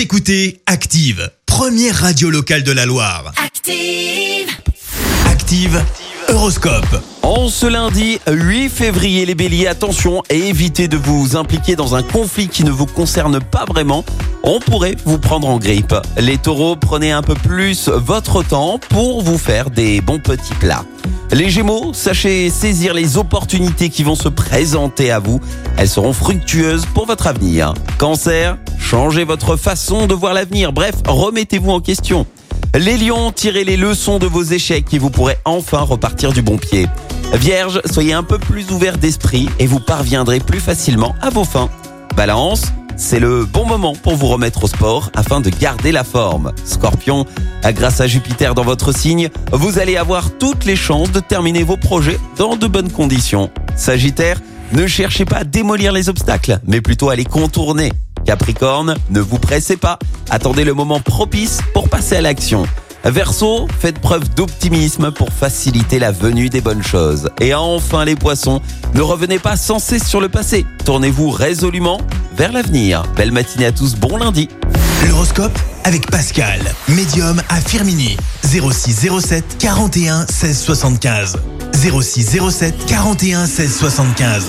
Vous écoutez Active, première radio locale de la Loire. Active. Active, Horoscope. En ce lundi 8 février, les béliers, attention et évitez de vous impliquer dans un conflit qui ne vous concerne pas vraiment. On pourrait vous prendre en grippe. Les taureaux, prenez un peu plus votre temps pour vous faire des bons petits plats. Les gémeaux, sachez saisir les opportunités qui vont se présenter à vous. Elles seront fructueuses pour votre avenir. Cancer, changez votre façon de voir l'avenir. Bref, remettez-vous en question. Les lions, tirez les leçons de vos échecs et vous pourrez enfin repartir du bon pied. Vierge, soyez un peu plus ouvert d'esprit et vous parviendrez plus facilement à vos fins. Balance, c'est le bon moment pour vous remettre au sport afin de garder la forme. Scorpion, grâce à Jupiter dans votre signe, vous allez avoir toutes les chances de terminer vos projets dans de bonnes conditions. Sagittaire, ne cherchez pas à démolir les obstacles, mais plutôt à les contourner. Capricorne, ne vous pressez pas, attendez le moment propice pour passer à l'action. Verseau, faites preuve d'optimisme pour faciliter la venue des bonnes choses. Et enfin les poissons, ne revenez pas sans cesse sur le passé, tournez-vous résolument vers l'avenir. Belle matinée à tous, bon lundi. L'horoscope avec Pascal, médium à Firmini. 0607 41 16 75. 0607 41 16 75.